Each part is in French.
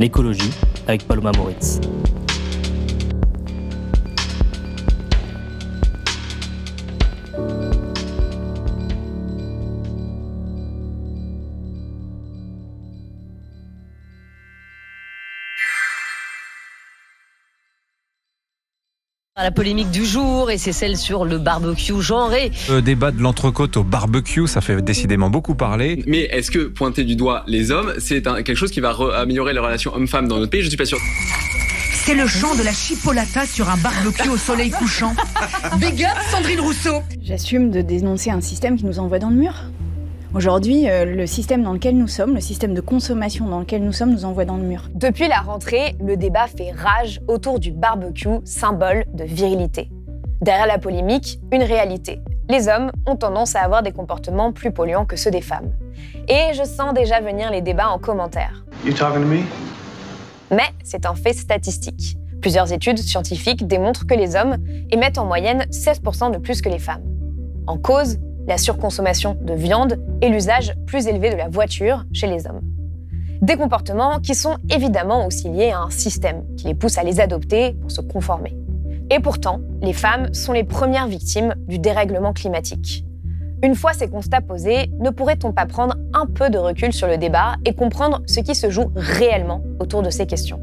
L'écologie avec Paloma Moritz. La polémique du jour, et c'est celle sur le barbecue genré. Le débat de l'entrecôte au barbecue, ça fait décidément beaucoup parler. Mais est-ce que pointer du doigt les hommes, c'est quelque chose qui va améliorer les relations hommes-femmes dans notre pays? Je suis pas sûr. C'est le chant de la chipolata sur un barbecue au soleil couchant. Big up Sandrine Rousseau J'assume de dénoncer un système qui nous envoie dans le mur. Aujourd'hui, euh, le système dans lequel nous sommes, le système de consommation dans lequel nous sommes, nous envoie dans le mur. Depuis la rentrée, le débat fait rage autour du barbecue, symbole de virilité. Derrière la polémique, une réalité. Les hommes ont tendance à avoir des comportements plus polluants que ceux des femmes. Et je sens déjà venir les débats en commentaire. Mais c'est un fait statistique. Plusieurs études scientifiques démontrent que les hommes émettent en moyenne 16% de plus que les femmes. En cause, la surconsommation de viande et l'usage plus élevé de la voiture chez les hommes. Des comportements qui sont évidemment aussi liés à un système qui les pousse à les adopter pour se conformer. Et pourtant, les femmes sont les premières victimes du dérèglement climatique. Une fois ces constats posés, ne pourrait-on pas prendre un peu de recul sur le débat et comprendre ce qui se joue réellement autour de ces questions?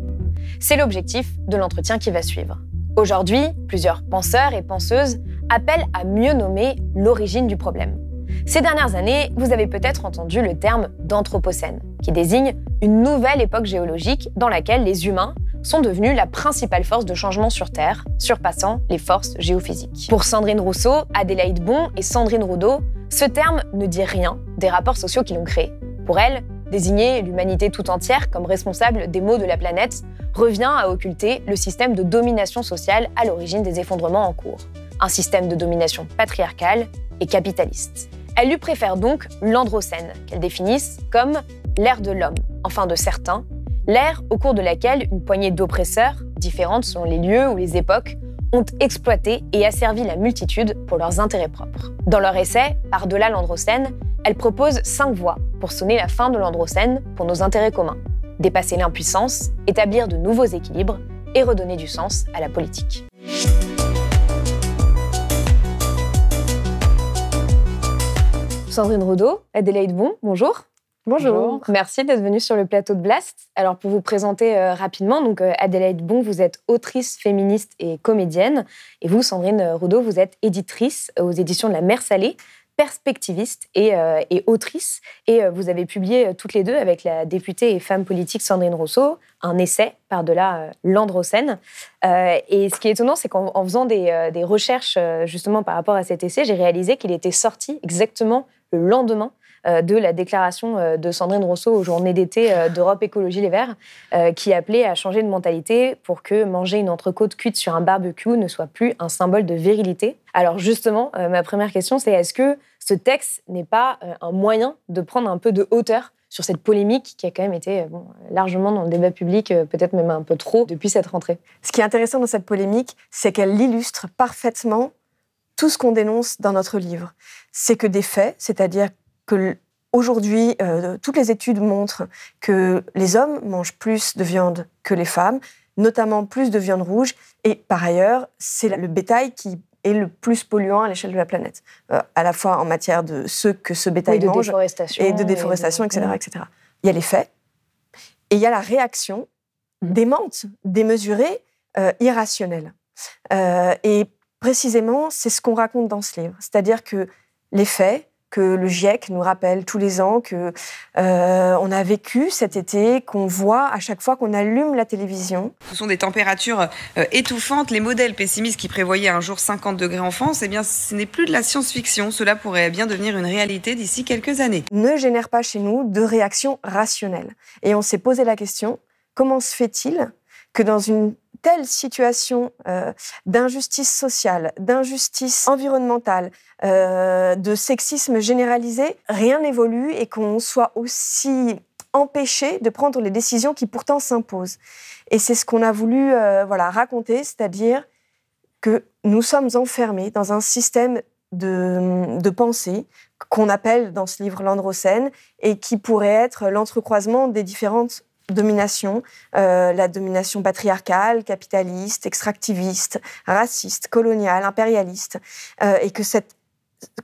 C'est l'objectif de l'entretien qui va suivre. Aujourd'hui, plusieurs penseurs et penseuses appellent à mieux nommer l'origine du problème. Ces dernières années, vous avez peut-être entendu le terme d'anthropocène, qui désigne une nouvelle époque géologique dans laquelle les humains sont devenus la principale force de changement sur Terre, surpassant les forces géophysiques. Pour Sandrine Rousseau, Adélaïde Bon et Sandrine Roudot, ce terme ne dit rien des rapports sociaux qui l'ont créé. Pour elle, désigner l'humanité tout entière comme responsable des maux de la planète revient à occulter le système de domination sociale à l'origine des effondrements en cours. Un système de domination patriarcale et capitaliste. Elle lui préfère donc l'androcène, qu'elle définisse comme l'ère de l'homme, enfin de certains, l'ère au cours de laquelle une poignée d'oppresseurs, différentes selon les lieux ou les époques, ont exploité et asservi la multitude pour leurs intérêts propres. Dans leur essai, Par-delà l'Androcène, elle propose cinq voies pour sonner la fin de l'Androcène pour nos intérêts communs dépasser l'impuissance, établir de nouveaux équilibres et redonner du sens à la politique. Sandrine Rodeau, Adélaïde Bon, bonjour. Bonjour. Merci d'être venue sur le plateau de Blast. Alors pour vous présenter euh, rapidement, donc euh, Adélaïde Bon, vous êtes autrice, féministe et comédienne, et vous, Sandrine Rodeau, vous êtes éditrice aux éditions de La Mer Salée perspectiviste et, euh, autrice. Et euh, vous avez publié euh, toutes les deux avec la députée et femme politique Sandrine Rousseau un essai par-delà l'androcène. et ce qui est étonnant, c'est qu'en faisant des, des, recherches justement par rapport à cet essai, j'ai réalisé qu'il était sorti exactement le lendemain euh, de la déclaration euh, de Sandrine Rousseau aux journées d'été euh, d'Europe Écologie Les Verts, qui appelait à changer de mentalité pour que manger une entrecôte cuite sur un barbecue ne soit plus un symbole de virilité. Alors justement, ma première question, c'est est-ce que ce texte n'est pas un moyen de prendre un peu de hauteur sur cette polémique qui a quand même été largement dans le débat public, peut-être même un peu trop depuis cette rentrée? Ce qui est intéressant dans cette polémique, c'est qu'elle illustre parfaitement tout ce qu'on dénonce dans notre livre. C'est que des faits, c'est-à-dire que aujourd'hui, euh, toutes les études montrent que les hommes mangent plus de viande que les femmes, notamment plus de viande rouge, et par ailleurs, c'est le bétail qui est le plus polluant à l'échelle de la planète, euh, à la fois en matière de ce que ce bétail de mange déforestation, et de déforestation, etc., etc. Il y a les faits et il y a la réaction mmh. démente, démesurée, euh, irrationnelle. et précisément, c'est ce qu'on raconte dans ce livre, c'est-à-dire que les faits, que le GIEC nous rappelle tous les ans que euh, on a vécu cet été, qu'on voit à chaque fois qu'on allume la télévision. Ce sont des températures euh, étouffantes. Les modèles pessimistes qui prévoyaient un jour 50 degrés en France, eh bien, ce n'est plus de la science-fiction. Cela pourrait bien devenir une réalité d'ici quelques années. Ne génère pas chez nous de réaction rationnelle. Et on s'est posé la question comment se fait-il que dans une telle situation euh, d'injustice sociale, d'injustice environnementale, euh, de sexisme généralisé, rien n'évolue et qu'on soit aussi empêché de prendre les décisions qui pourtant s'imposent. Et c'est ce qu'on a voulu euh, voilà, raconter, c'est-à-dire que nous sommes enfermés dans un système de, de pensée qu'on appelle dans ce livre l'androcène et qui pourrait être l'entrecroisement des différentes dominations, euh, la domination patriarcale, capitaliste, extractiviste, raciste, coloniale, impérialiste, euh, et que cette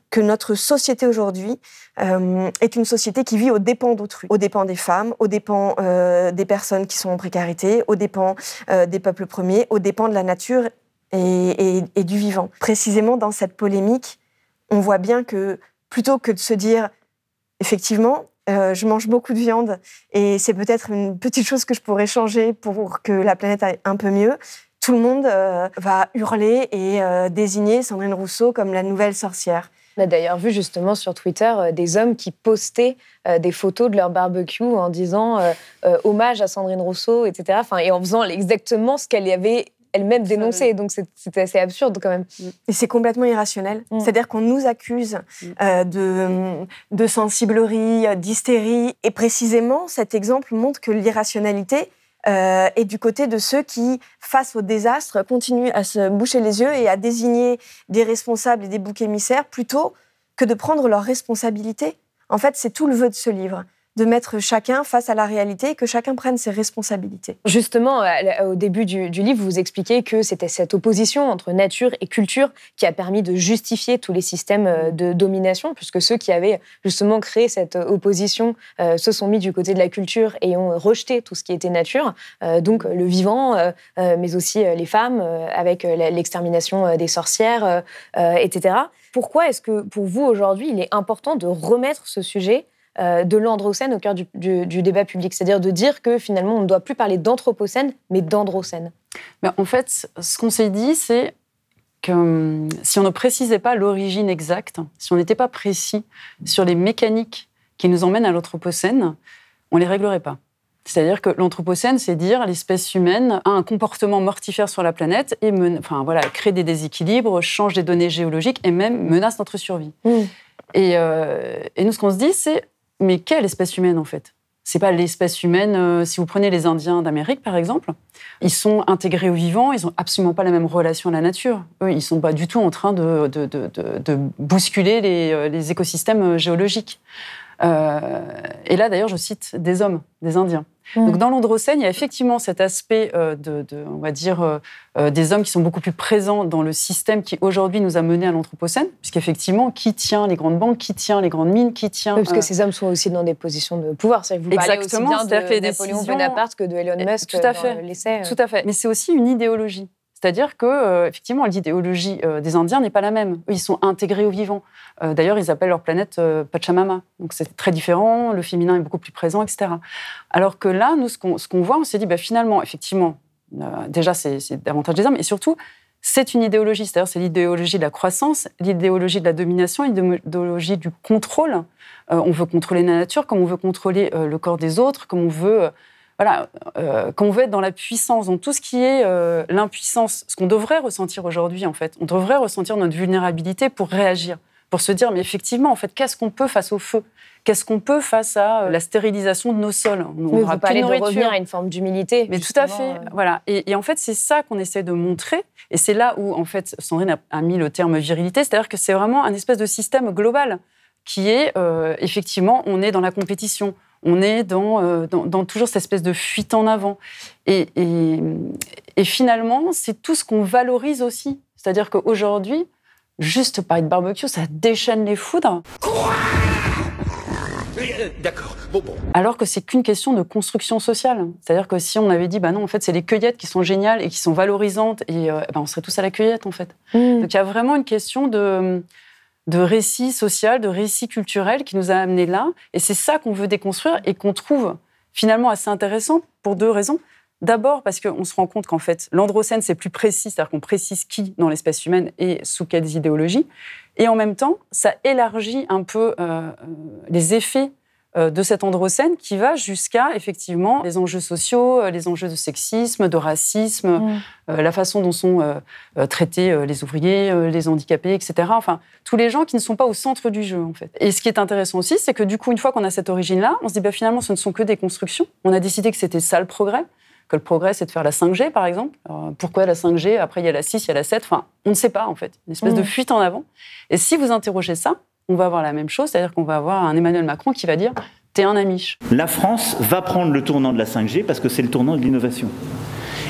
que notre société aujourd'hui euh, est une société qui vit aux dépens d'autrui, aux dépens des femmes, aux dépens euh, des personnes qui sont en précarité, aux dépens euh, des peuples premiers, aux dépens de la nature et, et, et, du vivant. Précisément dans cette polémique, on voit bien que plutôt que de se dire effectivement, euh, je mange beaucoup de viande et c'est peut-être une petite chose que je pourrais changer pour que la planète aille un peu mieux. Tout le monde euh, va hurler et euh, désigner Sandrine Rousseau comme la nouvelle sorcière. On a d'ailleurs vu justement sur Twitter des hommes qui postaient des photos de leur barbecue en disant hommage à Sandrine Rousseau, etc. Et en faisant exactement ce qu'elle avait elle-même dénoncé. Donc c'était assez absurde quand même. Et c'est complètement irrationnel. Mm. C'est-à-dire qu'on nous accuse mm. euh, de, de sensiblerie, d'hystérie. Et précisément, cet exemple montre que l'irrationalité euh, est du côté de ceux qui, face au désastre, continuent à se boucher les yeux et à désigner des responsables et des boucs émissaires plutôt que de prendre leurs responsabilités. En fait, c'est tout le vœu de ce livre de mettre chacun face à la réalité et que chacun prenne ses responsabilités. Justement, au début du, livre, vous expliquez que c'était cette opposition entre nature et culture qui a permis de justifier tous les systèmes euh, de domination, puisque ceux qui avaient justement créé cette opposition euh, se sont mis du côté de la culture et ont rejeté tout ce qui était nature, euh, donc le vivant, euh, mais aussi les femmes, euh, avec l'extermination des sorcières, euh, etc. Pourquoi est-ce que pour vous aujourd'hui, il est important de remettre ce sujet euh, de l'androcène au cœur du, du, du débat public. C'est-à-dire de dire que finalement, on ne doit plus parler d'anthropocène, mais d'androcène. Mais en fait, ce qu'on s'est dit, c'est que hum, si on ne précisait pas l'origine exacte, si on n'était pas précis sur les mécaniques qui nous emmènent à l'anthropocène, on les réglerait pas. C'est-à-dire que l'anthropocène, c'est dire l'espèce humaine a un comportement mortifère sur la planète et men- enfin, voilà, crée des déséquilibres, change des données géologiques et même menace notre survie. Mmh. Et, euh, et nous, ce qu'on se dit, c'est mais quelle espèce humaine en fait? C'est pas l'espèce humaine. euh, si vous prenez les Indiens d'Amérique, par exemple, ils sont intégrés au vivant, ils ont absolument pas la même relation à la nature. Eux, ils sont pas du tout en train de, bousculer les, euh, écosystèmes euh, géologiques. Et là, d'ailleurs, je cite des hommes, des Indiens. Mmh. Donc, dans l'Androcène, il y a effectivement cet aspect euh, de, de, on va dire, euh, euh, des hommes qui sont beaucoup plus présents dans le système qui aujourd'hui nous a menés à l'Anthropocène, puisqu'effectivement, qui tient les grandes banques, qui tient les grandes mines, qui tient. Oui, parce que ces hommes sont aussi dans des positions de pouvoir. C'est-à-dire que vous parlez aussi Exactement, bien les de Napoléon décisions- Bonaparte que de Elon Musk Tout à dans fait. l'essai. Tout à fait. Mais c'est aussi une idéologie. C'est-à-dire que, euh, effectivement, l'idéologie euh, des Indiens n'est pas la même. Ils sont intégrés au vivant. Euh, D'ailleurs, ils appellent leur planète Pachamama. Donc, c'est très différent. Le féminin est beaucoup plus présent, etc. Alors que là, nous, ce qu'on voit, on s'est dit, bah, finalement, effectivement, déjà, c'est davantage des hommes. Et surtout, c'est une idéologie. C'est-à-dire, c'est l'idéologie de la croissance, l'idéologie de la domination, l'idéologie du contrôle. On veut contrôler la nature comme on veut contrôler le corps des autres, comme on veut. Voilà, euh, quand on veut être dans la puissance, dans tout ce qui est euh, l'impuissance, ce qu'on devrait ressentir aujourd'hui, en fait, on devrait ressentir notre vulnérabilité pour réagir, pour se dire, mais effectivement, en fait, qu'est-ce qu'on peut face au feu? Qu'est-ce qu'on peut face à euh, la stérilisation de nos sols? On Mais vous de parlez de nourriture. revenir à une forme d'humilité. Mais tout à fait, euh. voilà. Et, et en fait, c'est ça qu'on essaie de montrer. Et c'est là où, en fait, Sandrine a, a mis le terme virilité, c'est-à-dire que c'est vraiment un espèce de système global qui est, effectivement, on est dans la compétition, on est dans, euh, dans, dans toujours cette espèce de fuite en avant. Et, et, et finalement, c'est tout ce qu'on valorise aussi. C'est-à-dire qu'aujourd'hui, juste parler de barbecue, ça déchaîne les foudres. D'accord. Bon, bon. Alors que c'est qu'une question de construction sociale. C'est-à-dire que si on avait dit, bah non, en fait, c'est les cueillettes qui sont géniales et qui sont valorisantes, et euh, bah, on serait tous à la cueillette, en fait. Mmh. Donc il y a vraiment une question de, de récit social, de récit culturel qui nous a amenés là. Et c'est ça qu'on veut déconstruire et qu'on trouve finalement assez intéressant pour deux raisons. D'abord parce qu'on se rend compte qu'en fait, l'androcène, c'est plus précis, c'est-à-dire qu'on précise qui dans l'espèce humaine et sous quelles idéologies. Et en même temps, ça élargit un peu euh, euh, les effets de cet androcène qui va jusqu'à effectivement les enjeux sociaux, euh, les enjeux de sexisme, de racisme, Mm. euh, la façon dont sont euh, euh, traités euh, les ouvriers, euh, les handicapés, etc. Enfin, tous les gens qui ne sont pas au centre du jeu, en fait. Et ce qui est intéressant aussi, c'est que du coup, une fois qu'on a cette origine-là, on se dit, bah, finalement, ce ne sont que des constructions. On a décidé que c'était ça le progrès, que le progrès, c'est de faire la 5G, par exemple. Alors, pourquoi la 5G Après, il y a la 6, il y a la 7. Enfin, on ne sait pas, en fait. Une espèce Mm. de fuite en avant. Et si vous interrogez ça, on va avoir la même chose, c'est-à-dire qu'on va avoir un Emmanuel Macron qui va dire T'es un amiche. La France va prendre le tournant de la 5G parce que c'est le tournant de l'innovation.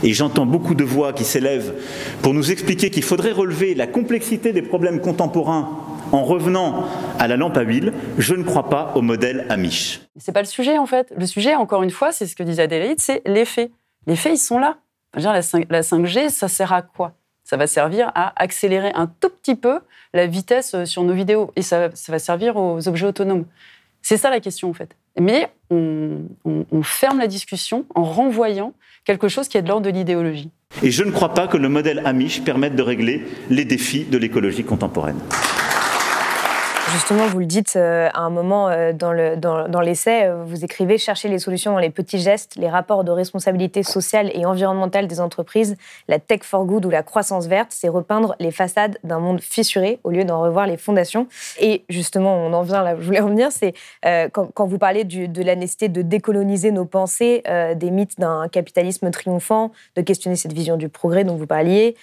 Et j'entends beaucoup de voix qui s'élèvent pour nous expliquer qu'il faudrait relever la complexité des problèmes contemporains en revenant à la lampe à huile. Je ne crois pas au modèle Amish. C'est pas le sujet, en fait. Le sujet, encore une fois, c'est ce que disait Adélaïde, c'est les faits. Les faits, ils sont là. Je veux dire, la 5 la 5G, ça sert à quoi? Ça va servir à accélérer un tout petit peu la vitesse euh, sur nos vidéos. Et ça, va servir aux objets autonomes. C'est ça la question, en fait. Mais on ferme la discussion en renvoyant quelque chose qui est de l'ordre de l'idéologie. Et je ne crois pas que le modèle Amish permette de régler les défis de l'écologie contemporaine. Justement, vous le dites euh, à un moment euh, dans le- dans- dans l'essai, euh, vous écrivez chercher les solutions dans les petits gestes, les rapports de responsabilité sociale et environnementale des entreprises, la tech for good ou la croissance verte, c'est repeindre les façades d'un monde fissuré au lieu d'en revoir les fondations. Et justement, on en vient là, je voulais revenir, c'est quand, vous parlez de la nécessité de décoloniser nos pensées, des mythes d'un capitalisme triomphant, de questionner cette vision du progrès dont vous parliez,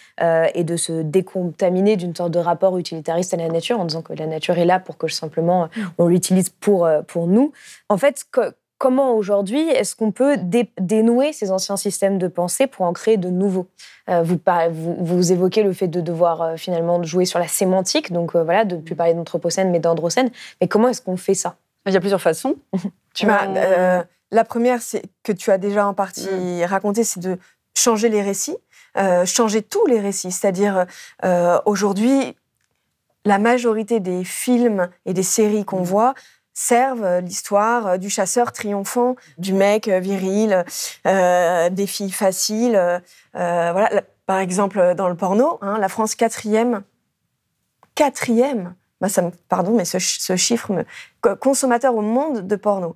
et de se décontaminer d'une sorte de rapport utilitariste à la nature en disant que la nature est là pour que simplement on l'utilise pour, euh, pour nous. En fait, co- comment aujourd'hui est-ce qu'on peut dé- dénouer ces anciens systèmes de pensée pour en créer de nouveaux? Euh, vous, vous, vous évoquez le fait de devoir euh, finalement jouer sur la sémantique, donc euh, voilà, de ne plus parler d'anthropocène mais d'androcène. Mais comment est-ce qu'on fait ça? Il y a plusieurs façons. Tu Bah, la première, c'est que tu as déjà en partie raconté, c'est de changer les récits, euh, changer tous les récits. C'est-à-dire, euh, aujourd'hui, la majorité des films et des séries qu'on voit servent euh, l'histoire euh, du chasseur triomphant, du mec euh, viril, euh, des filles faciles. euh, voilà. Par exemple, dans le porno, hein, la France quatrième, quatrième, bah, ça me, pardon, mais ce, ch- ce chiffre, me, co- consommateur au monde de porno.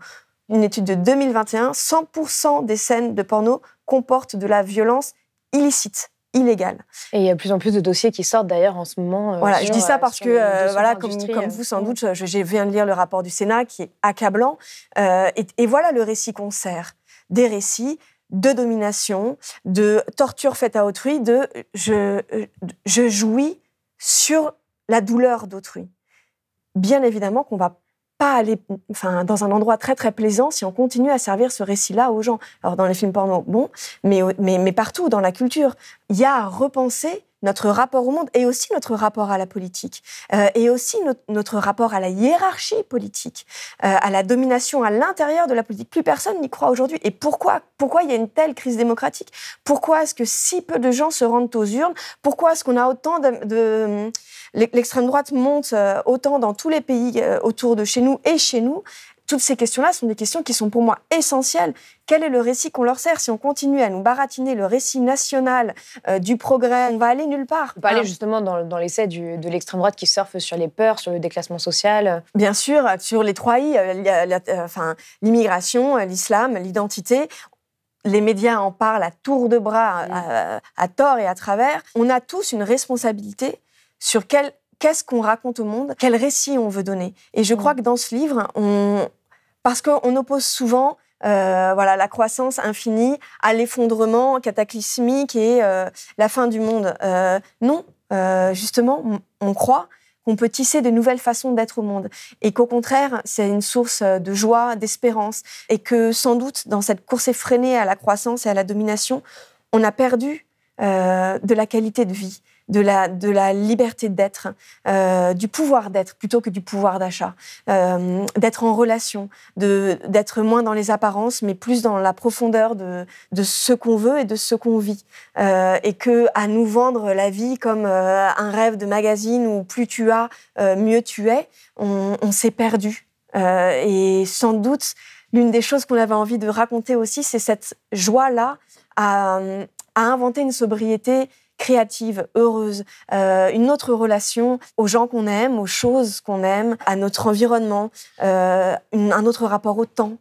Une étude de 2021, 100% des scènes de porno comportent de la violence illicite, illégale. Et il y a de plus en plus de dossiers qui sortent d'ailleurs en ce moment. euh, Voilà, je dis ça euh, parce que, euh, voilà, comme, vous sans doute, je, je viens de lire le rapport du Sénat qui est accablant. Euh, et, et voilà le récit qu'on sert. Des récits de domination, de torture faite à autrui, de je, je jouis sur la douleur d'autrui. Bien évidemment qu'on va pas aller enfin, dans un endroit très très plaisant si on continue à servir ce récit-là aux gens. Alors dans les films porno, bon, mais, mais, mais partout dans la culture, il y a à repenser notre rapport au monde et aussi notre rapport à la politique euh, et aussi notre, rapport à la hiérarchie politique, euh, à la domination à l'intérieur de la politique. Plus personne n'y croit aujourd'hui. Et pourquoi Pourquoi il y a une telle crise démocratique? Pourquoi est-ce que si peu de gens se rendent aux urnes? Pourquoi est-ce qu'on a autant de, de l'extrême droite monte euh, autant dans tous les pays euh, autour de chez nous et chez nous? Toutes ces questions-là sont des questions qui sont pour moi essentielles. Quel est le récit qu'on leur sert? Si on continue à nous baratiner le récit national euh, du progrès, on va aller nulle part. Vous parlez justement dans, dans l'essai de l'extrême droite qui surfe sur les peurs, sur le déclassement social. Bien sûr, sur les trois I, euh, la- euh, enfin, l'immigration, l'islam, l'identité. Les médias en parlent à tour de bras, à, à- à tort et à travers. On a tous une responsabilité sur quel qu'est-ce qu'on raconte au monde, quel récit on veut donner. Et je crois que dans ce livre, on, parce qu'on oppose souvent euh, voilà, la croissance infinie à l'effondrement cataclysmique et euh, la fin du monde. Euh, non, euh, justement, on, croit qu'on peut tisser de nouvelles façons d'être au monde et qu'au contraire, c'est une source de joie, d'espérance et que sans doute, dans cette course effrénée à la croissance et à la domination, on a perdu euh, de la qualité de vie, de la, de la liberté d'être, euh, du pouvoir d'être plutôt que du pouvoir d'achat, euh, d'être en relation, d'être moins dans les apparences, mais plus dans la profondeur de, de ce qu'on veut et de ce qu'on vit. Euh, et que à nous vendre la vie comme un rêve de magazine où plus tu as, mieux tu es, on, s'est perdu. Et sans doute, l'une des choses qu'on avait envie de raconter aussi, c'est cette joie-là à inventer une sobriété créative, heureuse, euh, une autre relation aux gens qu'on aime, aux choses qu'on aime, à notre environnement, euh, une- un autre rapport au temps,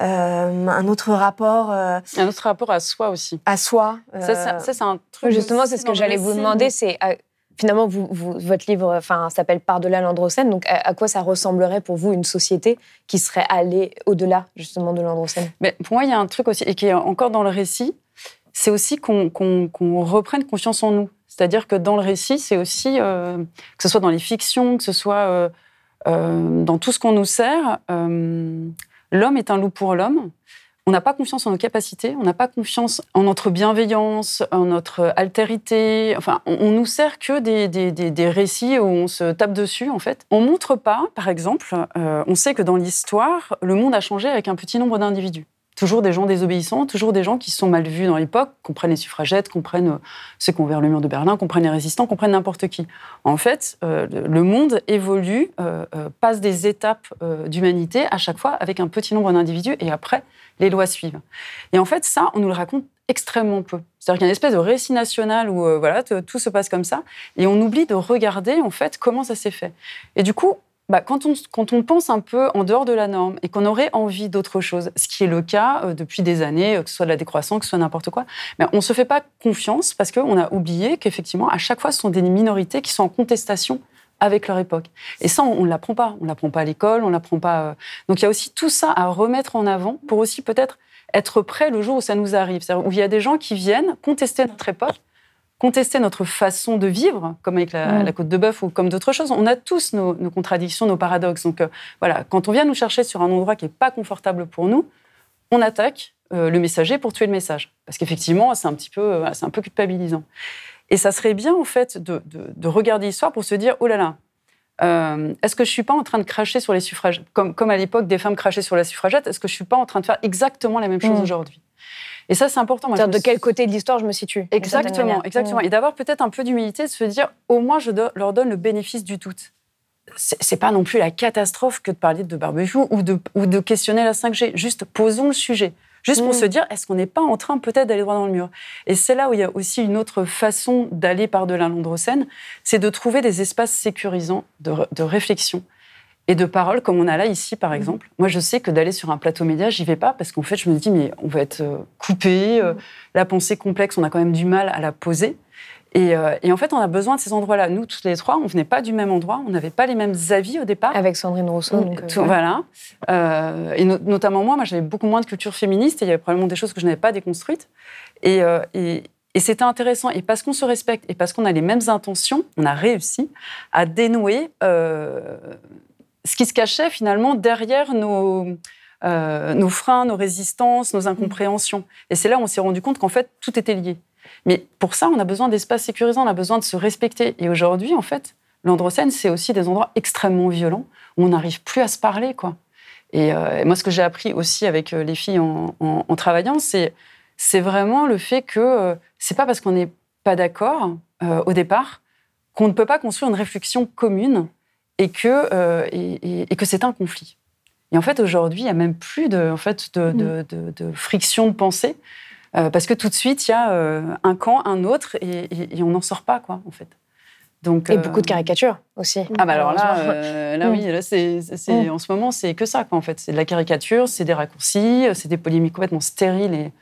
euh, un autre rapport euh, Un autre rapport à soi aussi. à soi. Ça, euh, ça- ça, c'est un truc. Justement, c'est ce que j'allais vous demander. C'est euh, finalement vous, vous- votre livre, enfin, s'appelle Par-delà l'Androcène. Donc, à, à quoi ça ressemblerait pour vous une société qui serait allée au-delà justement de l'Androcène? Mais pour moi, il y a un truc aussi, et qui est encore dans le récit, c'est aussi qu'on reprenne confiance en nous. C'est-à-dire que dans le récit, c'est aussi, euh, que ce soit dans les fictions, que ce soit euh, euh, dans tout ce qu'on nous sert, l'homme est un loup pour l'homme. On n'a pas confiance en nos capacités, on n'a pas confiance en notre bienveillance, en notre altérité. Enfin, on, nous sert que des, des- récits où on se tape dessus, en fait. On montre pas, par exemple, on sait que dans l'histoire, le monde a changé avec un petit nombre d'individus. Toujours des gens désobéissants, toujours des gens qui sont mal vus dans l'époque, qu'on prenne les suffragettes, qu'on prenne euh, ceux qui ont ouvert le mur de Berlin, qu'on prenne les résistants, qu'on prenne n'importe qui. En fait, euh, le monde évolue, euh, passe des étapes d'humanité à chaque fois avec un petit nombre d'individus et après, les lois suivent. Et en fait, ça, on nous le raconte extrêmement peu. C'est-à-dire qu'il y a une espèce de récit national où voilà, tout se passe comme ça et on oublie de regarder en fait comment ça s'est fait. Et du coup, bah, quand, on, quand on pense un peu en dehors de la norme et qu'on aurait envie d'autre chose, ce qui est le cas euh, depuis des années, euh, que ce soit de la décroissance, que ce soit n'importe quoi, on ne se fait pas confiance parce qu'on a oublié qu'effectivement, à chaque fois, ce sont des minorités qui sont en contestation avec leur époque. Et ça, on ne l'apprend pas. On ne l'apprend pas à l'école, on ne l'apprend pas. euh. Donc il y a aussi tout ça à remettre en avant pour aussi peut-être être prêt le jour où ça nous arrive. Où il y a des gens qui viennent contester notre époque, contester notre façon de vivre, comme avec la, la côte de bœuf ou comme d'autres choses. On a tous nos, nos contradictions, nos paradoxes. Donc euh, voilà, quand on vient nous chercher sur un endroit qui n'est pas confortable pour nous, on attaque euh, le messager pour tuer le message. Parce qu'effectivement, c'est un petit peu, euh, c'est un peu culpabilisant. Et ça serait bien, en fait, de, de- de regarder l'histoire pour se dire, oh là là, euh, est-ce que je suis pas en train de cracher sur les suffragettes? Comme, comme à l'époque, des femmes crachaient sur la suffragette, est-ce que je suis pas en train de faire exactement la même chose Mm. aujourd'hui? Et ça, c'est important. Moi, De quel côté de l'histoire je me situe Exactement, exactement. Mm. Et d'avoir peut-être un peu d'humilité, de se dire, au moins, je leur donne le bénéfice du doute. C'est pas non plus la catastrophe que de parler de barbecue ou de, ou de questionner la 5G. Juste posons le sujet. Juste pour Mm. se dire, est-ce qu'on n'est pas en train peut-être d'aller droit dans le mur? Et c'est là où il y a aussi une autre façon d'aller par-delà l'androcène, c'est de trouver des espaces sécurisants de réflexion et de parole, comme on a là ici, par exemple. Moi, je sais que d'aller sur un plateau média, j'y vais pas parce qu'en fait, je me dis, mais on va être euh, coupé. euh, la pensée complexe, on a quand même du mal à la poser. Et, euh, et en fait, on a besoin de ces endroits-là. Nous, tous les trois, on venait pas du même endroit, on n'avait pas les mêmes avis au départ. Avec Sandrine Rousseau. donc, euh, Tout-. Voilà. Et no- notamment moi, moi j'avais beaucoup moins de culture féministe et il y avait probablement des choses que je n'avais pas déconstruites. Et, et, et c'était intéressant. Et parce qu'on se respecte et parce qu'on a les mêmes intentions, on a réussi à dénouer euh, ce qui se cachait finalement derrière nos, euh, nos freins, nos résistances, nos incompréhensions. Et c'est là où on s'est rendu compte qu'en fait, tout était lié. Mais pour ça, on a besoin d'espaces sécurisants, on a besoin de se respecter. Et aujourd'hui, en fait, l'androcène, c'est aussi des endroits extrêmement violents où on n'arrive plus à se parler, quoi. Et, euh, et moi, ce que j'ai appris aussi avec euh, les filles en, en- en travaillant, c'est c'est vraiment le fait que euh, c'est pas parce qu'on n'est pas d'accord au départ qu'on ne peut pas construire une réflexion commune et que euh, et, et- et que c'est un conflit. Et en fait, aujourd'hui, il y a même plus de en fait de, de- de- de friction de pensée euh, parce que tout de suite, il y a euh, un camp, un autre, et, on n'en sort pas, quoi, en fait. Donc, Et euh, beaucoup de caricatures aussi. ah bah alors là, là Mm. oui, là c'est- Mm. en ce moment c'est que ça quoi en fait, c'est de la caricature, c'est des raccourcis, c'est des polémiques complètement stériles et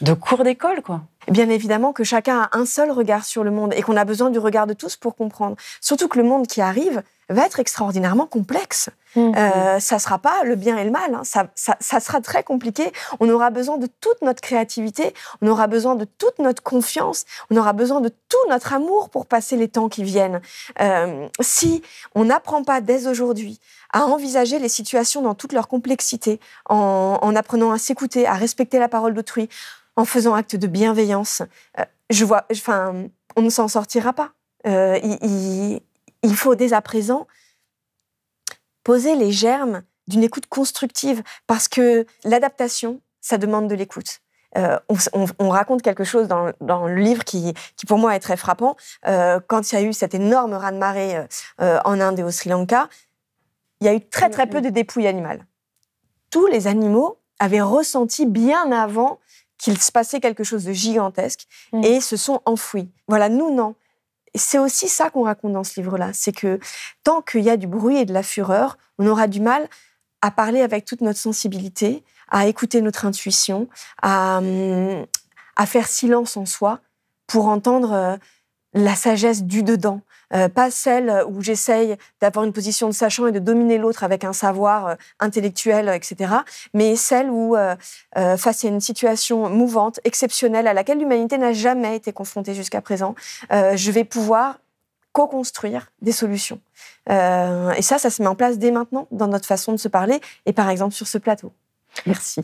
de cours d'école quoi. Bien évidemment que chacun a un seul regard sur le monde et qu'on a besoin du regard de tous pour comprendre. Surtout que le monde qui arrive va être extraordinairement complexe. Mm. Euh, ça sera pas le bien et le mal. hein. Ça, ça- ça sera très compliqué. On aura besoin de toute notre créativité. On aura besoin de toute notre confiance. On aura besoin de tout notre amour pour passer les temps qui viennent. Euh, si on n'apprend pas dès aujourd'hui à envisager les situations dans toute leur complexité, en, en apprenant à s'écouter, à respecter la parole d'autrui, en faisant acte de bienveillance, euh, je vois, enfin, on ne s'en sortira pas. Euh, il, faut dès à présent poser les germes d'une écoute constructive parce que l'adaptation, ça demande de l'écoute. Euh, on, on- on raconte quelque chose dans, le livre qui, qui, pour moi, est très frappant. Quand il y a eu cet énorme raz-de-marée en Inde et au Sri Lanka, il y a eu très, très peu de dépouilles animales. Tous les animaux avaient ressenti bien avant qu'il se passait quelque chose de gigantesque et se sont enfouis. Voilà, nous, non. C'est aussi ça qu'on raconte dans ce livre-là. C'est que tant qu'il y a du bruit et de la fureur, on aura du mal à parler avec toute notre sensibilité, à écouter notre intuition, à, hum, à faire silence en soi pour entendre euh, la sagesse du dedans, euh, pas celle où j'essaye d'avoir une position de sachant et de dominer l'autre avec un savoir euh, intellectuel, etc., mais celle où, face à une situation mouvante, exceptionnelle, à laquelle l'humanité n'a jamais été confrontée jusqu'à présent, je vais pouvoir co-construire des solutions. et ça, ça se met en place dès maintenant dans notre façon de se parler, et par exemple sur ce plateau. Merci.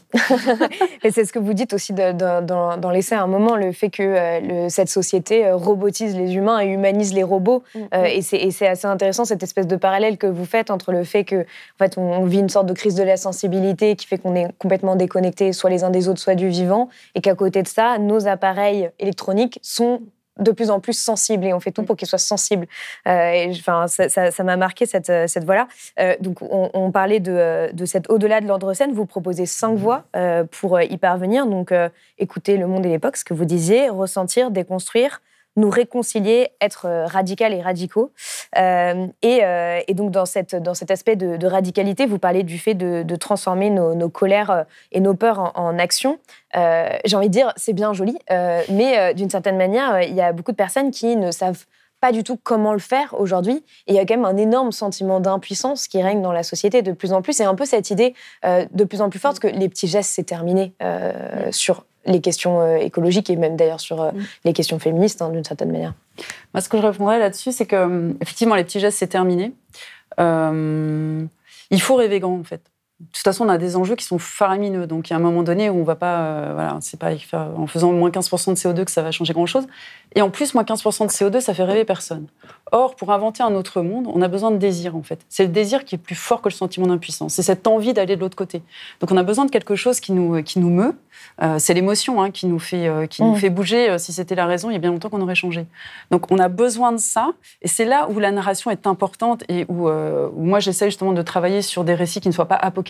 et c'est ce que vous dites aussi dans, l'essai à un moment, le fait que euh, cette société euh, robotise les humains et humanise les robots. Mm, euh, mm. et c'est assez intéressant cette espèce de parallèle que vous faites entre le fait que en fait, on, vit une sorte de crise de la sensibilité qui fait qu'on est complètement déconnecté soit les uns des autres, soit du vivant, et qu'à côté de ça, nos appareils électroniques sont de plus en plus sensible et on fait tout pour qu'il soit sensible. Euh, enfin, ça m'a marqué cette, euh, cette voie-là. Euh, donc, on, parlait de, de cette au-delà de l'ordre scène. Vous proposez cinq voies pour y parvenir. Donc, écouter le monde et l'époque, ce que vous disiez, ressentir, déconstruire, nous réconcilier, être euh, radical et radicaux. Euh, euh, et, donc, dans, cette, dans cet aspect de, radicalité, vous parlez du fait de, transformer nos, colères et nos peurs en, action. J'ai envie de dire, c'est bien joli, mais d'une certaine manière, il y a beaucoup de personnes qui ne savent pas du tout comment le faire aujourd'hui. Et il y a quand même un énorme sentiment d'impuissance qui règne dans la société de plus en plus. Et un peu cette idée de plus en plus forte que les petits gestes, c'est terminé sur les questions euh, écologiques et même d'ailleurs sur euh, mm. les questions féministes hein, d'une certaine manière. Moi, ce que je répondrais là-dessus, c'est que euh, effectivement, les petits gestes, c'est terminé. il faut rêver grand, en fait. De toute façon, on a des enjeux qui sont faramineux. Donc, il y a un moment donné où on va pas, voilà, c'est pas en faisant moins 15% de CO2 que ça va changer grand-chose. Et en plus, moins 15% de CO2, ça fait rêver personne. Or, pour inventer un autre monde, on a besoin de désir, en fait. C'est le désir qui est plus fort que le sentiment d'impuissance. C'est cette envie d'aller de l'autre côté. Donc, on a besoin de quelque chose qui nous, qui nous meut. Euh, c'est l'émotion hein, qui, nous fait, euh, qui nous mm. fait bouger. Euh, si c'était la raison, il y a bien longtemps qu'on aurait changé. Donc, on a besoin de ça. Et c'est là où la narration est importante et où, où moi, j'essaie justement de travailler sur des récits qui ne soient pas apocalyptiques.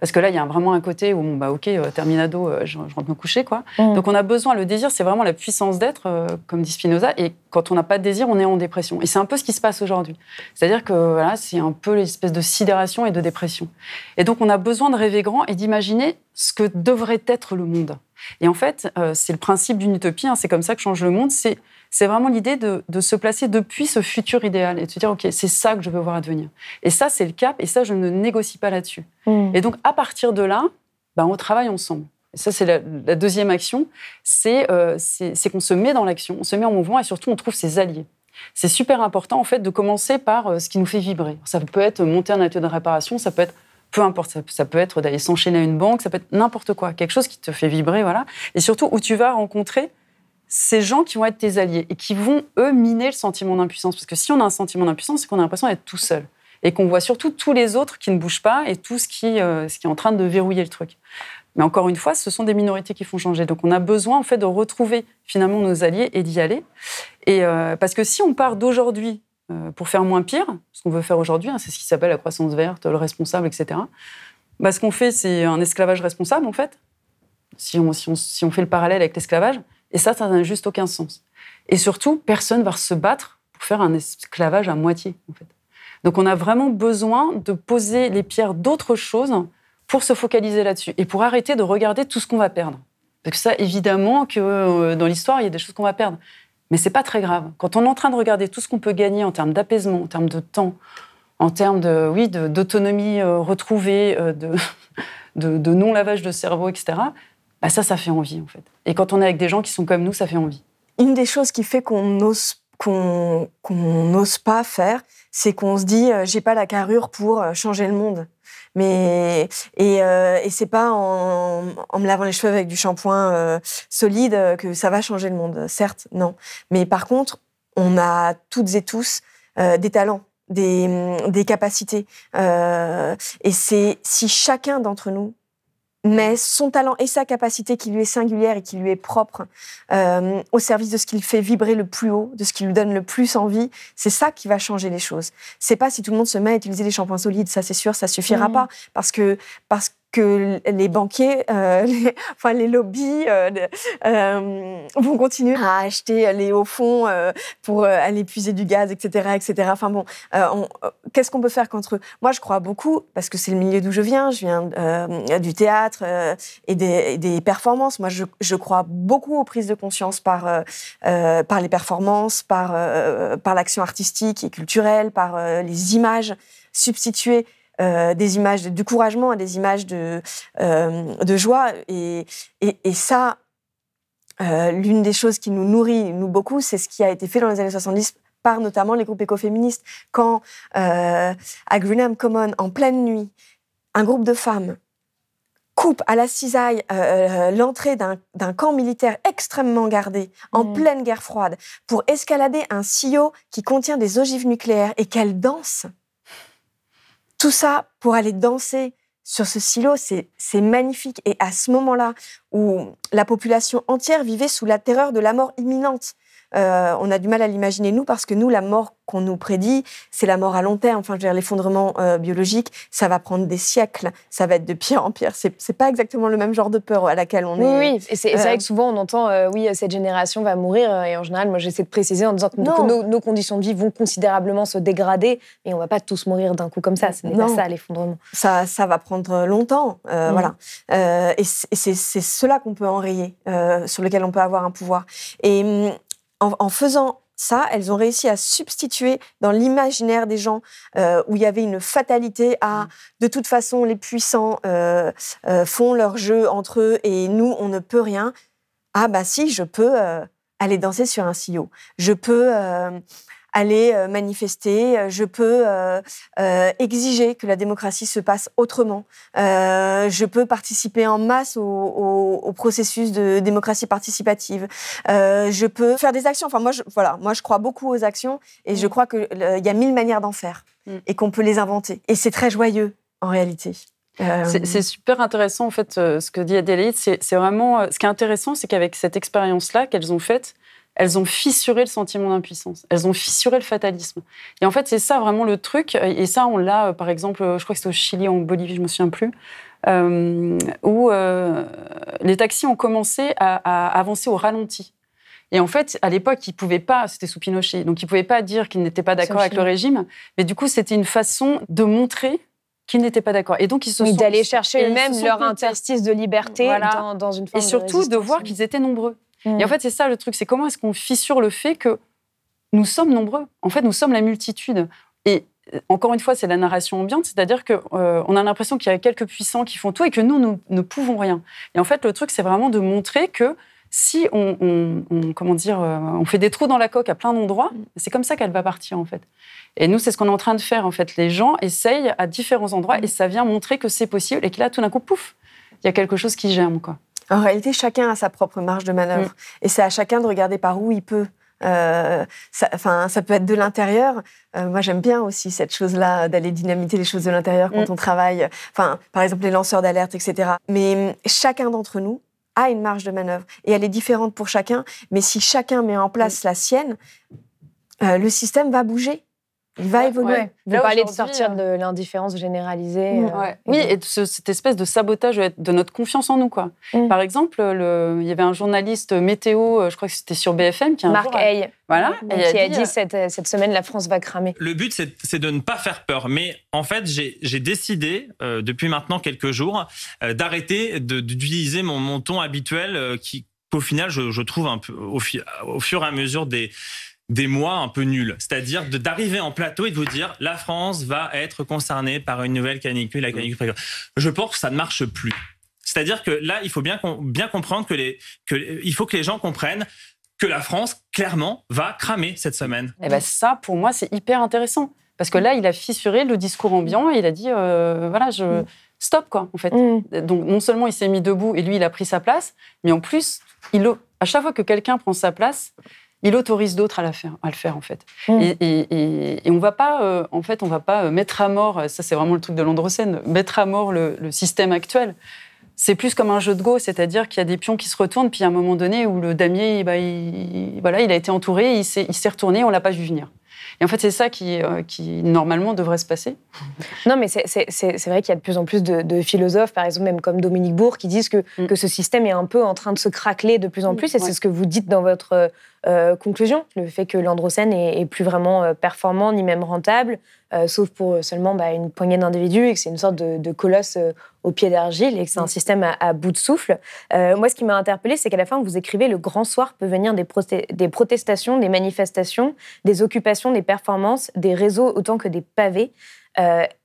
Parce que là, il y a vraiment un côté où, bah, ok, euh, terminado, euh, je, rentre me coucher, quoi. Mm. Donc on a besoin, le désir, c'est vraiment la puissance d'être, euh, comme dit Spinoza. Et quand on n'a pas de désir, on est en dépression. Et c'est un peu ce qui se passe aujourd'hui. C'est-à-dire que voilà, c'est un peu l'espèce de sidération et de dépression. Et donc on a besoin de rêver grand et d'imaginer ce que devrait être le monde. Et en fait, c'est le principe d'une utopie. Hein, c'est comme ça que change le monde. C'est c'est vraiment l'idée de, se placer depuis ce futur idéal et de se dire, OK, c'est ça que je veux voir advenir. Et ça, c'est le cap, et ça, je ne négocie pas là-dessus. Mm. Et donc, à partir de là, ben, on travaille ensemble. Et ça, c'est la, deuxième action, euh, c'est qu'on se met dans l'action, on se met en mouvement, et surtout, on trouve ses alliés. C'est super important, en fait, de commencer par euh, ce qui nous fait vibrer. Ça peut être monter un atelier de réparation, ça peut être peu importe, ça, peut être d'aller s'enchaîner à une banque, ça peut être n'importe quoi, quelque chose qui te fait vibrer, voilà. Et surtout où tu vas rencontrer ces gens qui vont être tes alliés et qui vont, eux, miner le sentiment d'impuissance. Parce que si on a un sentiment d'impuissance, c'est qu'on a l'impression d'être tout seul. Et qu'on voit surtout tous les autres qui ne bougent pas et tout ce qui, euh, ce qui est en train de verrouiller le truc. Mais encore une fois, ce sont des minorités qui font changer. Donc on a besoin en fait de retrouver finalement nos alliés et d'y aller. Et euh, parce que si on part d'aujourd'hui pour faire moins pire, ce qu'on veut faire aujourd'hui, hein, c'est ce qui s'appelle la croissance verte, le responsable, etc. Bah, ce qu'on fait, c'est un esclavage responsable en fait. Si on, si on, si on fait le parallèle avec l'esclavage, et ça, ça n'a juste aucun sens. Et surtout, personne va se battre pour faire un esclavage à moitié, en fait. Donc on a vraiment besoin de poser les pierres d'autres choses pour se focaliser là-dessus et pour arrêter de regarder tout ce qu'on va perdre. Parce que ça, évidemment, que euh, dans l'histoire, il y a des choses qu'on va perdre. Mais c'est pas très grave. Quand on est en train de regarder tout ce qu'on peut gagner en termes d'apaisement, en termes de temps, en termes de, oui, d'autonomie euh, retrouvée, euh, de, de non-lavage de cerveau, etc., bah ça, ça fait envie en fait. Et quand on est avec des gens qui sont comme nous, ça fait envie. Une des choses qui fait qu'on n'ose qu'on n'ose pas faire, c'est qu'on se dit euh, j'ai pas la carrure pour changer le monde. Mais et, euh, et c'est pas en, en, me lavant les cheveux avec du shampoing euh, solide que ça va changer le monde. Certes, non. Mais par contre, on a toutes et tous des talents, des, des capacités. et c'est si chacun d'entre nous mais son talent et sa capacité qui lui est singulière et qui lui est propre euh, au service de ce qui le fait vibrer le plus haut, de ce qui lui donne le plus envie, c'est ça qui va changer les choses. C'est pas si tout le monde se met à utiliser des shampoings solides, ça c'est sûr, ça suffira mmh. pas parce que parce que les banquiers, euh, les, enfin les lobbies euh, euh, vont continuer à acheter les hauts fonds euh, pour euh, aller puiser du gaz, etc., etc. Enfin bon, on- qu'est-ce qu'on peut faire contre eux? Moi, je crois beaucoup parce que c'est le milieu d'où je viens. Je viens du théâtre et, des, des performances. Moi, je, je crois beaucoup aux prises de conscience par par les performances, par par l'action artistique et culturelle, par les images substituer euh, des images de des images de, euh, de joie. Et, et, et ça, euh, l'une des choses qui nous nourrit, nous beaucoup, c'est ce qui a été fait dans les années 70 par notamment les groupes écoféministes. Quand euh, à Greenham Common, en pleine nuit, un groupe de femmes coupe à la cisaille euh, l'entrée d'un camp militaire extrêmement gardé, en Mm. pleine guerre froide, pour escalader un sillot qui contient des ogives nucléaires et qu'elles dansent. Tout ça pour aller danser sur ce silo, c'est magnifique. Et à ce moment-là, où la population entière vivait sous la terreur de la mort imminente, euh, on a du mal à l'imaginer, nous, parce que nous, la mort qu'on nous prédit, c'est la mort à long terme. Enfin, je veux dire, l'effondrement euh, biologique, ça va prendre des siècles, ça va être de pire en pire. C'est c'est pas exactement le même genre de peur à laquelle on Oui, est. oui. Et c'est c'est euh, vrai que souvent on entend, oui, cette génération va mourir. Et en général, moi j'essaie de préciser en disant que, nos, nos conditions de vie vont considérablement se dégrader. Mais on va pas tous mourir d'un coup comme ça. Ce n'est pas ça l'effondrement. ça, ça va prendre longtemps. Mm. Voilà. Et c'est- cela qu'on peut enrayer, sur lequel on peut avoir un pouvoir. Et hum, en, en faisant ça, elles ont réussi à substituer dans l'imaginaire des gens euh, où il y avait une fatalité à de toute façon les puissants euh, euh, font leur jeu entre eux et nous on ne peut rien. Ah bah si, je peux aller danser sur un sillot. Je peux aller euh, manifester. euh, Je peux euh, exiger que la démocratie se passe autrement. Je peux participer en masse au, au- au processus de démocratie participative. Je peux faire des actions. Enfin, moi, je, voilà, moi, je crois beaucoup aux actions et je crois qu'il y a mille manières d'en faire Mm. et qu'on peut les inventer. Et c'est très joyeux, en réalité. Euh, C'est super intéressant, en fait, ce que dit Adélaïde. C'est vraiment. Ce qui est intéressant, c'est qu'avec cette expérience-là qu'elles ont faite, elles ont fissuré le sentiment d'impuissance. Elles ont fissuré le fatalisme. Et en fait, c'est ça vraiment le truc. Et ça, on l'a, euh, par exemple, euh, je crois que c'est au Chili, en Bolivie, je me souviens plus, euh, où euh, les taxis ont commencé à, à avancer au ralenti. Et en fait, à l'époque, ils pouvaient pas, c'était sous Pinochet, donc ils pouvaient pas dire qu'ils n'étaient pas d'accord avec le régime. Mais du coup, c'était une façon de montrer qu'ils n'étaient pas d'accord. Et donc, ils se Oui, sont d'aller chercher eux-mêmes leur interstice de liberté Voilà. dans, dans une forme Et surtout de, voir qu'ils étaient nombreux. Mm. Et en fait, c'est ça le truc, c'est comment est-ce qu'on fissure le fait que nous sommes nombreux? En fait, nous sommes la multitude. Et euh, encore une fois, c'est la narration ambiante, c'est-à-dire que euh, on a l'impression qu'il y a quelques puissants qui font tout et que nous, nous ne pouvons rien. Et en fait, le truc, c'est vraiment de montrer que si on, on- on- comment dire, euh, on fait des trous dans la coque à plein d'endroits, c'est comme ça qu'elle va partir en fait. Et nous, c'est ce qu'on est en train de faire en fait. Les gens essayent à différents endroits et ça vient montrer que c'est possible et que là, tout d'un coup, pouf, il y a quelque chose qui germe quoi. En réalité, chacun a sa propre marge de manœuvre. Et c'est à chacun de regarder par où il peut. Euh, ça, enfin, ça peut être de l'intérieur. Euh, moi, j'aime bien aussi cette chose-là, d'aller dynamiter les choses de l'intérieur quand Mm. on travaille. Enfin, par exemple, les lanceurs d'alerte, etc. Mais hum, chacun d'entre nous a une marge de manœuvre. Et elle est différente pour chacun. Mais si chacun met en place la sienne, euh, le système va bouger. Il va évoluer. Ouais. Vous Là, parlez de sortir de l'indifférence généralisée. Mm. euh, Ouais. Oui, et de ce- cette espèce de sabotage de notre confiance en nous. Quoi. Mm. Par exemple, le, il y avait un journaliste météo, euh, je crois que c'était sur BFM, qui un Marc jour a- Hay, voilà, qui et a a dit, euh, cette, cette semaine la France va cramer. Le but, c'est de ne pas faire peur. Mais en fait, j'ai décidé, euh, depuis maintenant quelques jours, euh, d'arrêter d'utiliser mon, mon ton habituel euh, qui, qu'au final, je, je trouve un peu, au, fi- au fur et à mesure des des mois un peu nuls. C'est-à-dire d'arriver en plateau et de vous dire la France va être concernée par une nouvelle canicule, la canicule précoce. Je pense que ça ne marche plus. C'est-à-dire que là, il faut bien, com- bien comprendre que les, que, il faut que les gens comprennent que la France, clairement, va cramer cette semaine. Eh ben, ça, pour moi, c'est hyper intéressant. Parce que là, il a fissuré le discours ambiant et il a dit euh, voilà, je. Stop, quoi, en fait. Mm. Donc, non seulement il s'est mis debout et lui, il a pris sa place, mais en plus, il, à chaque fois que quelqu'un prend sa place, il autorise d'autres à, la faire, à le faire, en fait. Mm. Et, et, et- et on va pas, euh, en fait, on va pas euh, mettre à mort, ça c'est vraiment le truc de l'Androcène, mettre à mort le, le système actuel. C'est plus comme un jeu de go, c'est-à-dire qu'il y a des pions qui se retournent, puis à un moment donné où le damier, bah, il, voilà, il a été entouré, il s'est il s'est retourné, on l'a pas vu venir. Et en fait, c'est ça qui, euh, qui, normalement, devrait se passer. Non, mais c'est vrai qu'il y a de plus en plus de, philosophes, par exemple, même comme Dominique Bourg, qui disent que, mm. que ce système est un peu en train de se craqueler de plus en plus. Et c'est ce que vous dites dans votre euh, conclusion, le fait que l'androcène est, plus vraiment euh, performant ni même rentable, euh, sauf pour seulement bah, une poignée d'individus et que c'est une sorte de, colosse au pied d'argile et que c'est un mm. système à, bout de souffle. moi, ce qui m'a interpellée, c'est qu'à la fin, vous écrivez le grand soir peut venir des, des protestations, des manifestations, des occupations, des performances, des réseaux autant que des pavés.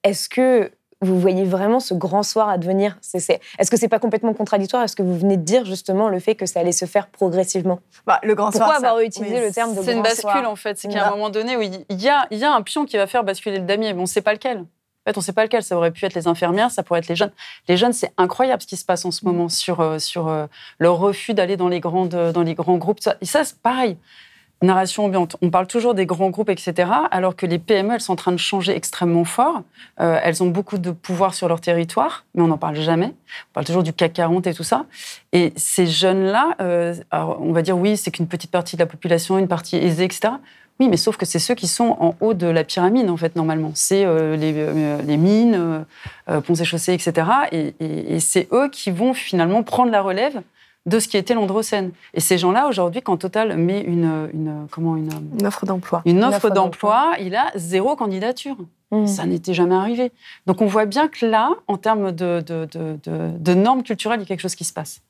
Est-ce que vous voyez vraiment ce grand soir à devenir Est-ce que c'est pas complètement contradictoire Est-ce que vous venez de dire justement le fait que ça allait se faire progressivement? Bah, Le grand Pourquoi soir. avoir utilisé le terme de grand soir? C'est une bascule en fait. C'est qu'à un moment donné, où il y a, il y a un pion qui va faire basculer le damier, mais on ne sait pas lequel. En fait, on ne sait pas lequel. Ça aurait pu être les infirmières, ça pourrait être les jeunes. Les jeunes, c'est incroyable ce qui se passe en ce moment sur, euh, sur euh, leur refus d'aller dans, les dans les grands groupes. Et ça, c'est pareil narration ambiante. On parle toujours des grands groupes, etc., alors que les PME, elles sont en train de changer extrêmement fort. Euh, elles ont beaucoup de pouvoir sur leur territoire, mais on n'en parle jamais. On parle toujours du CAC 40 et tout ça. Et ces jeunes-là, euh, on va dire oui, c'est qu'une petite partie de la population, une partie aisée, etc. Oui, mais sauf que c'est ceux qui sont en haut de la pyramide, en fait, normalement. C'est euh, les, mines, ponts et chaussées, etc. Et, et c'est eux qui vont finalement prendre la relève de ce qui était l'androcène. Et ces gens-là, aujourd'hui, quand Total met une, une comment une, offre d'emploi, une offre, d'emploi, il a zéro candidature. Mmh. Ça n'était jamais arrivé. Donc on voit bien que là, en termes de, de, de, normes culturelles, il y a quelque chose qui se passe.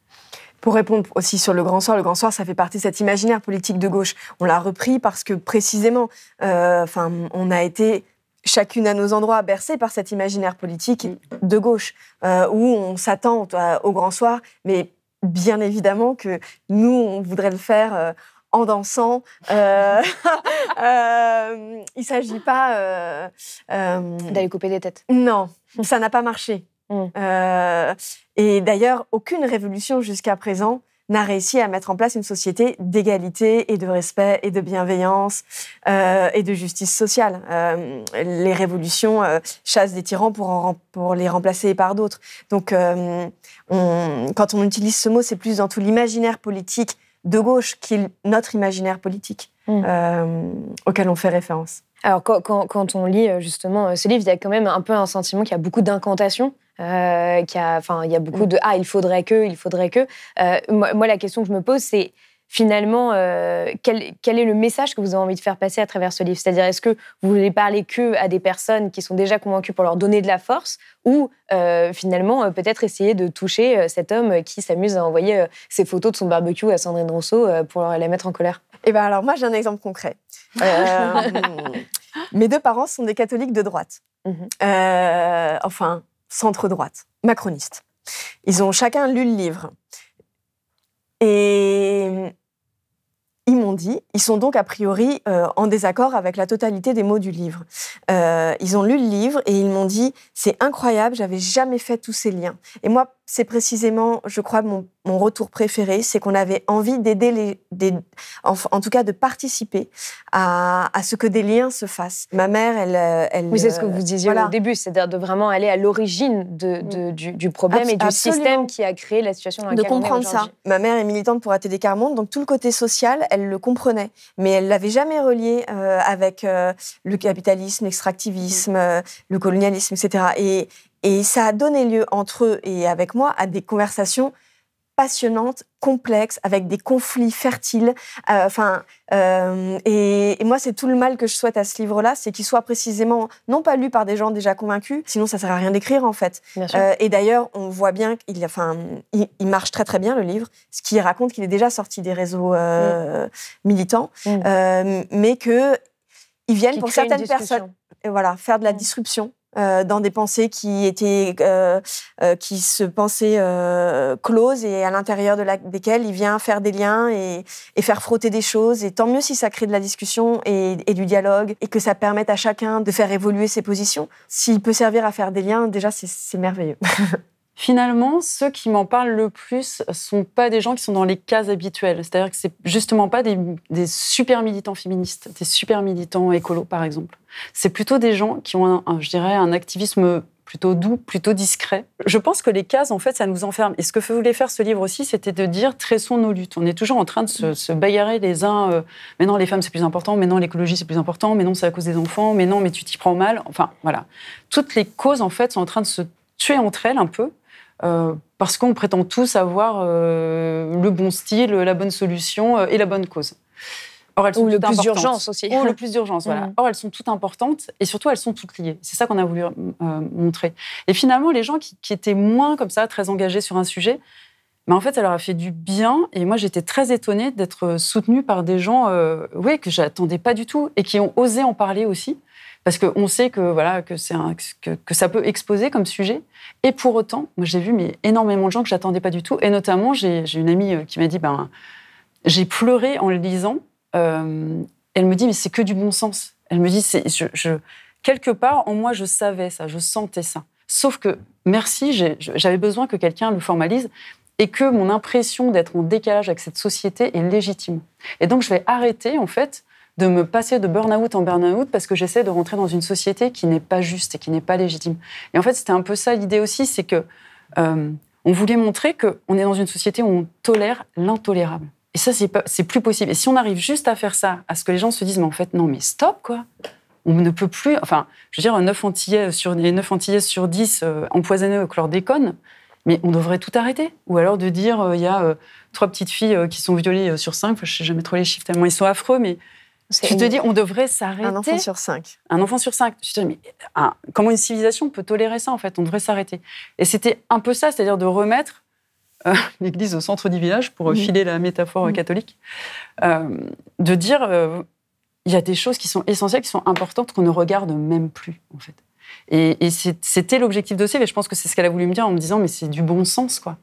Pour répondre aussi sur le Grand Soir, le Grand Soir, ça fait partie de cet imaginaire politique de gauche. On l'a repris parce que précisément, euh, enfin, on a été chacune à nos endroits bercés par cet imaginaire politique mmh. de gauche, euh, où on s'attend au Grand Soir, mais bien évidemment que nous, on voudrait le faire euh, en dansant. Euh, euh, il ne s'agit pas... D'aller couper des têtes. Non, ça n'a pas marché. Mm. et d'ailleurs, aucune révolution jusqu'à présent n'a réussi à mettre en place une société d'égalité et de respect et de bienveillance euh, et de justice sociale. Euh, les révolutions euh, chassent des tyrans pour, pour les remplacer par d'autres. Donc, on, quand on utilise ce mot, c'est plus dans tout l'imaginaire politique de gauche qui est notre imaginaire politique mm. auquel on fait référence. Alors, quand, quand, on lit justement ce livre, il y a quand même un peu un sentiment qu'il y a beaucoup d'incantations euh, a, enfin, il y a beaucoup mm. de ah, il faudrait que, il faudrait que. Euh, moi, la question que je me pose, c'est finalement, euh, quel, quel, est le message que vous avez envie de faire passer à travers ce livre? C'est-à-dire, est-ce que vous voulez parler que à des personnes qui sont déjà convaincues pour leur donner de la force, ou finalement peut-être essayer de toucher cet homme qui s'amuse à envoyer ses photos de son barbecue à Sandrine Rousseau pour la mettre en colère? Eh ben alors moi j'ai un exemple concret. mes deux parents sont des catholiques de droite. Mm-hmm. enfin, centre-droite, macroniste. Ils ont chacun lu le livre. Et ils m'ont dit, ils sont donc a priori euh, en désaccord avec la totalité des mots du livre. Euh, ils ont lu le livre et ils m'ont dit, c'est incroyable, j'avais jamais fait tous ces liens. Et moi, c'est précisément, je crois, mon, mon retour préféré, c'est qu'on avait envie d'aider les, des, en, tout cas, de participer à, à, ce que des liens se fassent. Ma mère, elle, elle. Oui, c'est ce que vous disiez au début, c'est-à-dire de vraiment aller à l'origine de, de, du, du, problème et du système qui a créé la situation dans laquelle De comprendre ça. Ma mère est militante pour ATD Carmonde, donc tout le côté social, elle le comprenait, mais elle l'avait jamais relié euh, avec euh, le capitalisme, l'extractivisme, mm. euh, le colonialisme, etc. Et, et ça a donné lieu entre eux et avec moi à des conversations passionnantes, complexes, avec des conflits fertiles. Euh, enfin, euh, et, moi, c'est tout le mal que je souhaite à ce livre-là, c'est qu'il soit précisément non pas lu par des gens déjà convaincus, sinon ça sert à rien d'écrire en fait. Euh, et d'ailleurs, on voit bien qu'il, enfin, il, marche très très bien le livre, ce qui raconte qu'il est déjà sorti des réseaux mm. militants, mm. mais que ils viennent pour certaines personnes, et voilà, faire de la mm. disruption euh, dans des pensées qui étaient euh, euh, qui se pensaient closes et à l'intérieur de la, desquelles il vient faire des liens et, et, faire frotter des choses. Et tant mieux si ça crée de la discussion et, et, du dialogue et que ça permette à chacun de faire évoluer ses positions. S'il peut servir à faire des liens, déjà c'est merveilleux. Finalement, ceux qui m'en parlent le plus sont pas des gens qui sont dans les cases habituelles. C'est-à-dire que c'est justement pas des, super militants féministes, des super militants écolos, par exemple. C'est plutôt des gens qui ont, un, je dirais, un activisme plutôt doux, plutôt discret. Je pense que les cases, en fait, ça nous enferme. Et ce que voulait faire ce livre aussi, c'était de dire tressons nos luttes. On est toujours en train de se, se bagarrer les uns. euh, mais non, les femmes, c'est plus important. Mais non, l'écologie, c'est plus important. Mais non, c'est à cause des enfants. Mais non, mais tu t'y prends mal. Enfin, voilà. Toutes les causes, en fait, sont en train de se tuer entre elles un peu. Euh, parce qu'on prétend tous avoir euh, le bon style, la bonne solution euh, et la bonne cause. Or, elles sont Ou le plus d'urgence aussi. Ou le plus d'urgence, voilà. Mhm. Or, elles sont toutes importantes et surtout, elles sont toutes liées. C'est ça qu'on a voulu euh, montrer. Et finalement, les gens qui, qui étaient moins comme ça, très engagés sur un sujet, mais en fait, ça leur a fait du bien. Et moi, j'étais très étonnée d'être soutenue par des gens euh, ouais, que j'attendais pas du tout et qui ont osé en parler aussi. Parce qu'on sait que, voilà, que, c'est que, que ça peut exposer comme sujet. Et pour autant, moi, j'ai vu mais, énormément de gens que j'attendais pas du tout. Et notamment, j'ai une amie euh, qui m'a dit ben, j'ai pleuré en le lisant. Euh, elle me dit, mais c'est que du bon sens. Elle me dit, quelque part, en moi, je savais ça, je sentais ça. Sauf que, merci, j'avais besoin que quelqu'un le formalise et que mon impression d'être en décalage avec cette société est légitime. Et donc, je vais arrêter, en fait, de me passer de burn-out en burn-out parce que j'essaie de rentrer dans une société qui n'est pas juste et qui n'est pas légitime. Et en fait, c'était un peu ça l'idée aussi, c'est que euh, on voulait montrer qu'on est dans une société où on tolère l'intolérable. Et ça, c'est plus possible. Et si on arrive juste à faire ça, à ce que les gens se disent, mais en fait, non, mais stop, quoi. On ne peut plus. Enfin, je veux dire, 9 Antillais sur, les 9 Antillais sur 10 euh, empoisonnés au chlordécone, mais on devrait tout arrêter. Ou alors de dire, euh, il y a euh, trois petites filles euh, qui sont violées sur 5, je sais jamais trop les chiffres tellement ils sont affreux, mais Je te dis, on devrait s'arrêter. Un enfant sur cinq. Un enfant sur cinq. Je te dis, mais ah, comment une civilisation peut tolérer ça, en fait? On devrait s'arrêter. Et c'était un peu ça, c'est-à-dire de remettre euh, l'Église au centre du village, pour euh, Mhm. filer la métaphore Mhm. catholique, euh, de dire, euh, il y a des choses qui sont essentielles, qui sont importantes, qu'on ne regarde même plus, en fait. Et, c'était l'objectif d'Océve, et je pense que c'est ce qu'elle a voulu me dire en me disant, mais c'est du bon sens, quoi.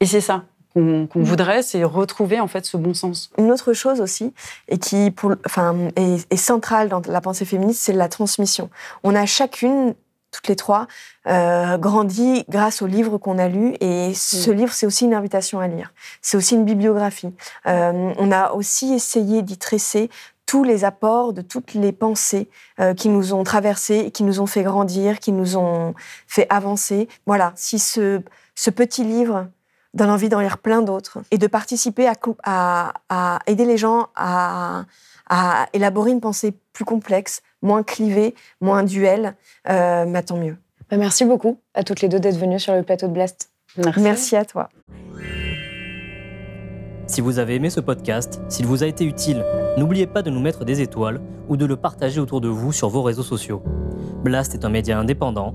Et c'est ça qu'on Mhm. voudrait, c'est retrouver, en fait, ce bon sens. Une autre chose aussi, et qui pour, enfin, est, est centrale dans la pensée féministe, c'est la transmission. On a chacune, toutes les trois, euh, grandi grâce au livre qu'on a lu, et ce livre, c'est aussi une invitation à lire. C'est aussi une bibliographie. Euh, on a aussi essayé d'y tresser tous les apports de toutes les pensées euh, qui nous ont traversées, qui nous ont fait grandir, qui nous ont fait avancer. Voilà, si ce, ce petit livre donne envie d'en lire plein d'autres et de participer à, à- à aider les gens à, à élaborer une pensée plus complexe, moins clivée, moins duel, euh, bah, tant mieux. Bah, merci beaucoup à toutes les deux d'être venues sur le plateau de Blast. Merci à toi. Si vous avez aimé ce podcast, s'il vous a été utile, n'oubliez pas de nous mettre des étoiles ou de le partager autour de vous sur vos réseaux sociaux. Blast est un média indépendant,